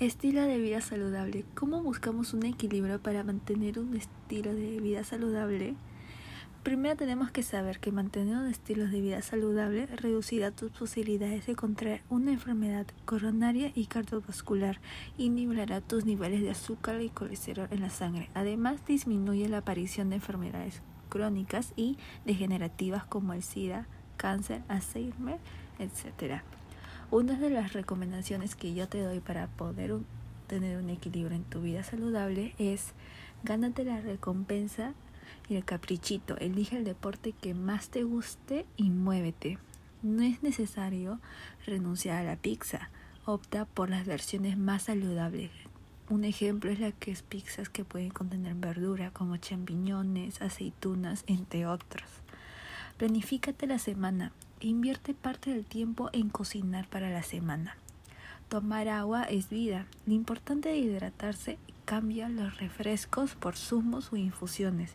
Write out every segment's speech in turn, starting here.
Estilo de vida saludable. ¿Cómo buscamos un equilibrio para mantener un estilo de vida saludable? Primero tenemos que saber que mantener un estilo de vida saludable reducirá tus posibilidades de contraer una enfermedad coronaria y cardiovascular y nivelará tus niveles de azúcar y colesterol en la sangre. Además, disminuye la aparición de enfermedades crónicas y degenerativas como el SIDA, cáncer, Alzheimer, etc. Una de las recomendaciones que yo te doy para poder tener un equilibrio en tu vida saludable es gánate la recompensa y el caprichito. Elige el deporte que más te guste y muévete. No es necesario renunciar a la pizza. Opta por las versiones más saludables. Un ejemplo es la que es pizzas que pueden contener verdura como champiñones, aceitunas, entre otros. Planifícate la semana. Invierte parte del tiempo en cocinar para la semana. Tomar agua es vida. Lo importante de hidratarse cambia los refrescos por zumos o infusiones.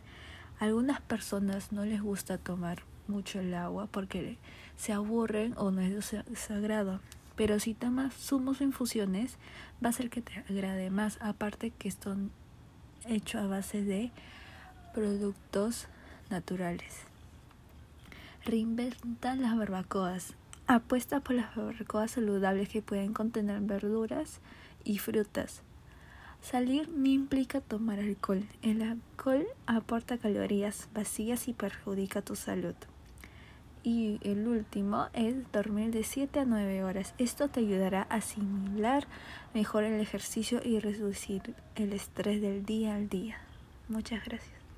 A algunas personas no les gusta tomar mucho el agua porque se aburren o no es de su agrado. Pero si tomas zumos o infusiones, va a ser que te agrade más. Aparte que están hechos a base de productos naturales. Reinventa las barbacoas. Apuesta por las barbacoas saludables que pueden contener verduras y frutas. Salir no implica tomar alcohol. El alcohol aporta calorías vacías y perjudica tu salud. Y el último es dormir de 7 a 9 horas. Esto te ayudará a asimilar mejor el ejercicio y reducir el estrés del día al día. Muchas gracias.